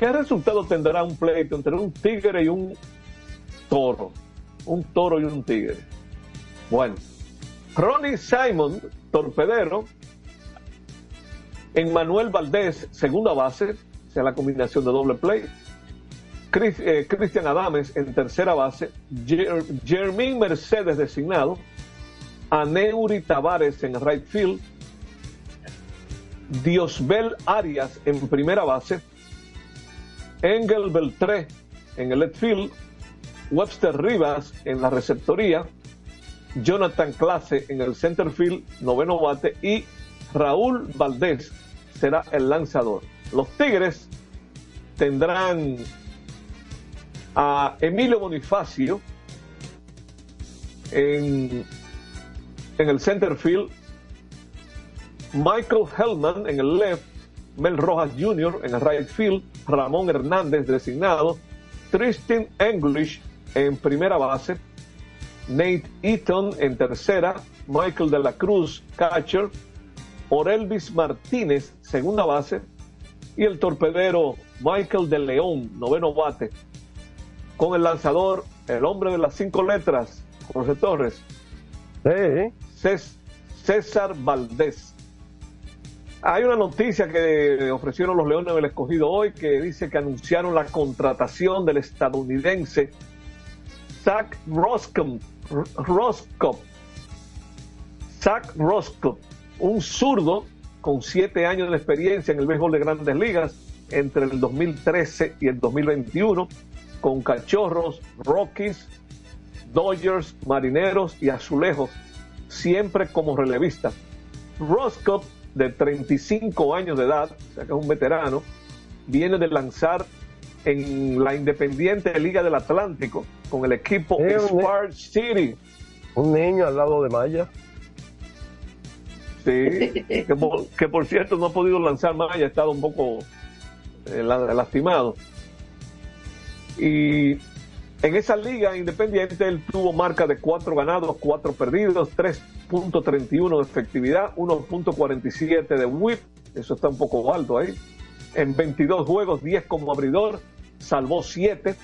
¿Qué resultado tendrá un pleito entre un tigre y un toro? Un toro y un tigre. Bueno, Ronnie Simon, torpedero. En Manuel Valdés, segunda base, sea la combinación de doble play. Chris- eh, Cristian Adames en tercera base. Jer- Jermín Mercedes designado. Aneuri Tavares en right field. Diosbel Arias en primera base. Engel Beltré en el left field. Webster Rivas en la receptoría. Jonathan Clase en el center field, noveno bate. Y Raúl Valdés será el lanzador. Los Tigres tendrán a Emilio Bonifacio en, en el center field, Michael Hellman en el left, Mel Rojas Jr. en el right field, Ramón Hernández designado, Tristan English en primera base, Nate Eaton en tercera, Michael de la Cruz, catcher, Orelvis Martínez, segunda base, y el torpedero Michael de León, noveno bate, con el lanzador, el hombre de las cinco letras, Jorge Torres, Cés- César Valdés. Hay una noticia que ofrecieron los Leones del Escogido hoy que dice que anunciaron la contratación del estadounidense Zach Roscom, Roscop, Zach un zurdo con siete años de experiencia en el béisbol de grandes ligas entre el 2013 y el 2021, con cachorros, Rockies, Dodgers, Marineros y Azulejos, siempre como relevista. Roscop de 35 años de edad, o sea que es un veterano, viene de lanzar en la Independiente Liga del Atlántico con el equipo Spark City. Un niño al lado de Maya. Sí, que por, que por cierto no ha podido lanzar más, ya ha estado un poco eh, la- lastimado. Y en esa liga independiente él tuvo marca de 4 ganados, 4 perdidos, 3.31 de efectividad, 1.47 de whip, eso está un poco alto ahí. En 22 juegos, 10 como abridor, salvó 7,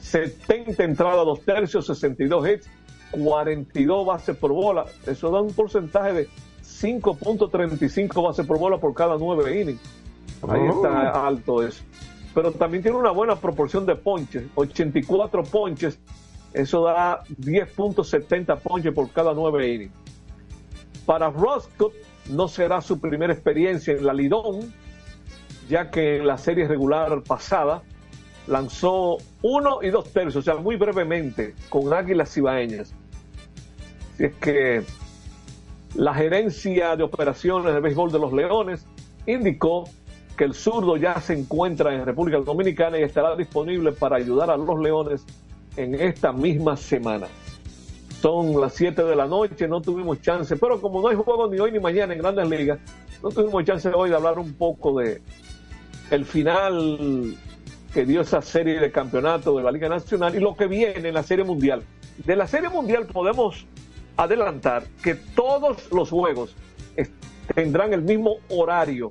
70 entradas, 2 tercios, 62 hits, 42 bases por bola. Eso da un porcentaje de 5.35 bases por bola por cada 9 innings. Ahí Oh. está alto eso. Pero también tiene una buena proporción de ponches, 84 ponches. Eso da 10.70 ponches por cada 9 innings. Para Roscoe no será su primera experiencia en la Lidón, ya que en la serie regular pasada lanzó uno y dos tercios, o sea, muy brevemente, con Águilas Cibaeñas. Así es que la gerencia de operaciones de béisbol de los Leones indicó que el zurdo ya se encuentra en República Dominicana y estará disponible para ayudar a los Leones en esta misma semana. Son las 7 de la noche, no tuvimos chance, pero como no hay juego ni hoy ni mañana en Grandes Ligas, no tuvimos chance hoy de hablar un poco de el final que dio esa serie de campeonato de la Liga Nacional y lo que viene en la Serie Mundial. De la Serie Mundial podemos adelantar que todos los juegos tendrán el mismo horario,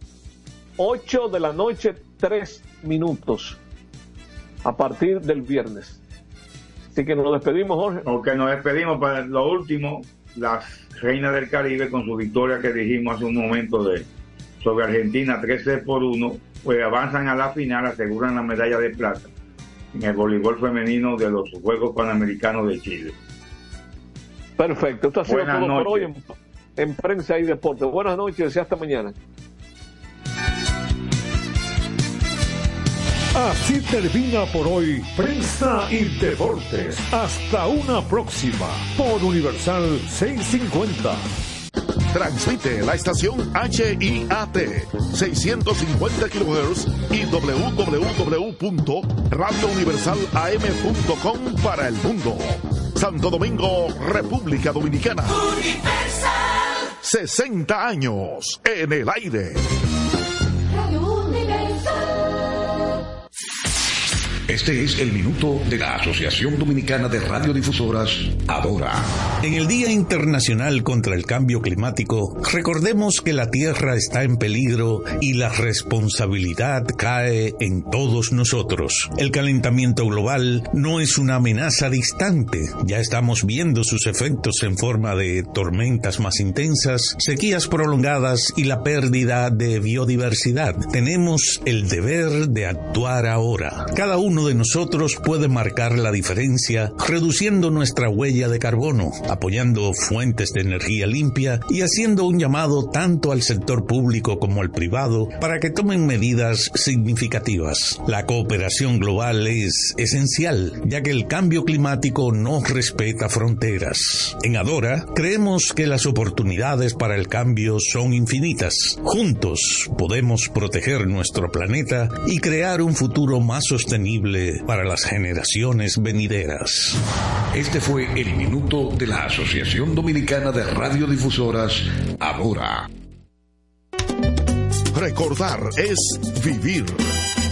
8 de la noche, 3 minutos, a partir del viernes. Así que nos despedimos, Jorge. Ok, nos despedimos para lo último, las Reinas del Caribe con su victoria que dijimos hace un momento de sobre Argentina 13 por 1, pues avanzan a la final, aseguran la medalla de plata en el voleibol femenino de los Juegos Panamericanos de Chile. Perfecto, esto ha sido Buenas todo por hoy en, en Prensa y Deporte. Buenas noches y hasta mañana. Así termina por hoy Prensa y Deportes. Hasta una próxima por Universal 650. Transmite la estación HIAT 650 kHz y www.radiouniversalam.com para el mundo. Santo Domingo, República Dominicana. 60 años en el aire. Este es el minuto de la Asociación Dominicana de Radiodifusoras, Adora. En el Día Internacional contra el Cambio Climático, recordemos que la Tierra está en peligro y la responsabilidad cae en todos nosotros. El calentamiento global no es una amenaza distante, ya estamos viendo sus efectos en forma de tormentas más intensas, sequías prolongadas y la pérdida de biodiversidad. Tenemos el deber de actuar ahora. Cada uno de nosotros puede marcar la diferencia reduciendo nuestra huella de carbono, apoyando fuentes de energía limpia y haciendo un llamado tanto al sector público como al privado para que tomen medidas significativas. La cooperación global es esencial, ya que el cambio climático no respeta fronteras. En Adora, creemos que las oportunidades para el cambio son infinitas. Juntos podemos proteger nuestro planeta y crear un futuro más sostenible para las generaciones venideras. Este fue el minuto de la Asociación Dominicana de Radiodifusoras, Adora. Recordar es vivir.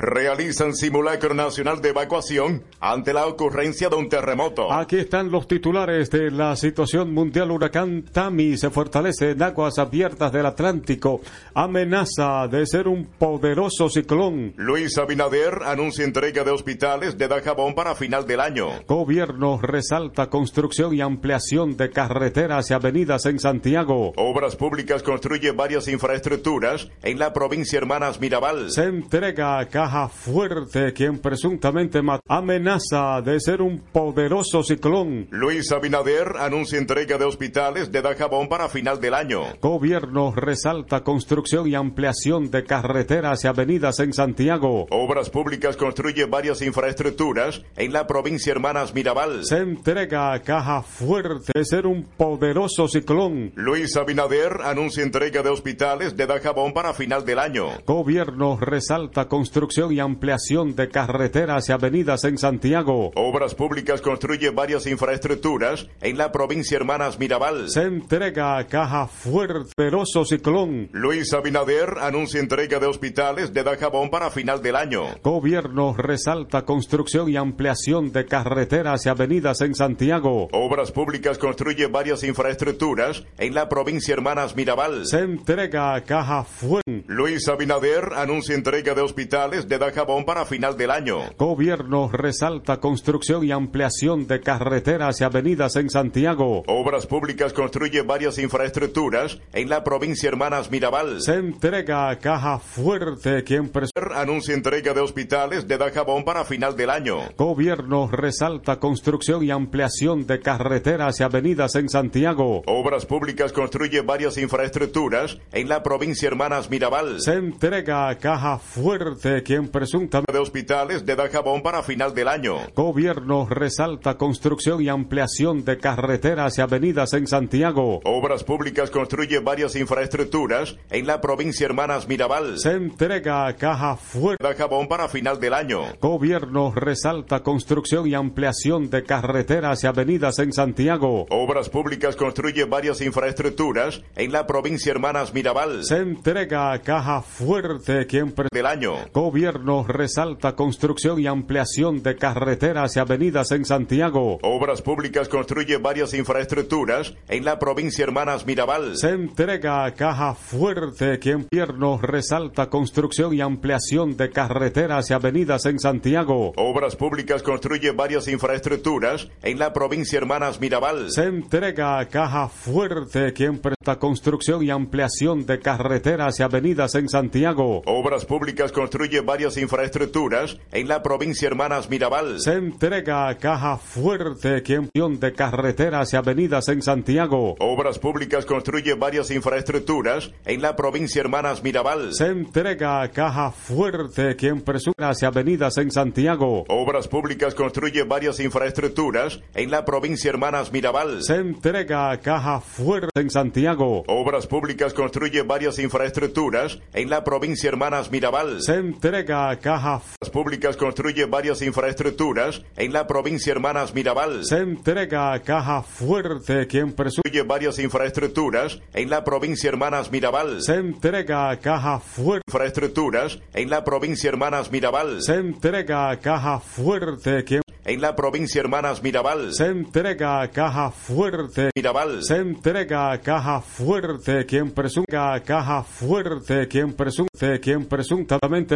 Realizan simulacro nacional de evacuación ante la ocurrencia de un terremoto. Aquí están los titulares de la situación mundial. Huracán Tami se fortalece en aguas abiertas del Atlántico. Amenaza de ser un poderoso ciclón. Luis Abinader anuncia entrega de hospitales de Dajabón para final del año. Gobierno resalta construcción y ampliación de carreteras y avenidas en Santiago. Obras Públicas construye varias infraestructuras en la provincia Hermanas Mirabal. Se entrega a Caja Fuerte, quien presuntamente. Amenaza de ser un poderoso ciclón. Luis Abinader anuncia entrega de hospitales de Dajabón para final del año. Gobierno resalta construcción y ampliación de carreteras y avenidas en Santiago. Obras Públicas construye varias infraestructuras en la provincia Hermanas Mirabal. Se entrega a Caja Fuerte de ser un poderoso ciclón. Luis Abinader anuncia entrega de hospitales de Dajabón para final del año. Gobierno resalta construcción y ampliación de carreteras y avenidas en Santiago. Obras Públicas construye varias infraestructuras en la provincia Hermanas Mirabal. Se entrega a Caja Fuerte, poderoso ciclón. Luis Abinader anuncia entrega de hospitales de Dajabón para final del año. Gobierno resalta construcción y ampliación de carreteras y avenidas en Santiago. Obras Públicas construye varias infraestructuras en la provincia Hermanas Mirabal. Se entrega a Caja Fuerte. Luis Abinader anuncia entrega de hospitales de Dajabón para final del año. Gobierno resalta construcción y ampliación de carreteras y avenidas en Santiago. Obras Públicas construye varias infraestructuras en la provincia Hermanas Mirabal. Se entrega a Caja Fuerte, quien anuncia entrega de hospitales de Dajabón para final del año. Gobierno resalta construcción y ampliación de carreteras y avenidas en Santiago. Obras Públicas construye varias infraestructuras en la provincia Hermanas Mirabal. Se entrega a Caja Fuerte, quien presuntamente de hospitales de Dajabón para final del año. Gobierno resalta construcción y ampliación de carreteras y avenidas en Santiago. Obras Públicas construye varias infraestructuras en la provincia Hermanas Mirabal. Se entrega a Caja Fuerte Dajabón para final del año. Gobierno resalta construcción y ampliación de carreteras y avenidas en Santiago. Obras Públicas construye varias infraestructuras en la provincia Hermanas Mirabal. Se entrega a Caja Fuerte, quien del año. Gobierno resalta construcción y ampliación de carreteras y avenidas en Santiago. Obras Públicas construye varias infraestructuras en la provincia Hermanas Mirabal. Se entrega a Caja Fuerte, quien Gobierno resalta construcción y ampliación de carreteras y avenidas en Santiago. Obras Públicas construye varias infraestructuras en la provincia Hermanas Mirabal. Se entrega a Caja Fuerte, quien presta construcción y ampliación de carreteras y avenidas en Santiago. Obras Públicas construye varias infraestructuras en la provincia Hermanas Mirabal. Se entrega a Caja Fuerte, quien de carreteras y avenidas en Santiago. Obras Públicas construye varias infraestructuras en la provincia Hermanas Mirabal. Se entrega a Caja Fuerte, quien presume y avenidas en Santiago. Obras Públicas construye varias infraestructuras en la provincia Hermanas Mirabal. Se entrega a Caja Fuerte en Santiago. Obras Públicas construye varias infraestructuras en la provincia Hermanas Mirabal. Se entrega a Caja Obras Públicas construye varias infraestructuras en la provincia Hermanas Mirabal. Se entrega a Caja Fuerte, quien presume varias infraestructuras en la provincia Hermanas Mirabal. Se entrega a Caja Fuerte infraestructuras en la provincia Hermanas Mirabal. Se entrega a Caja Fuerte, quien en la provincia Hermanas Mirabal. Se entrega a Caja Fuerte Mirabal. Se entrega a Caja Fuerte, quien presunga a Caja Fuerte, quien presunte, quien presuntamente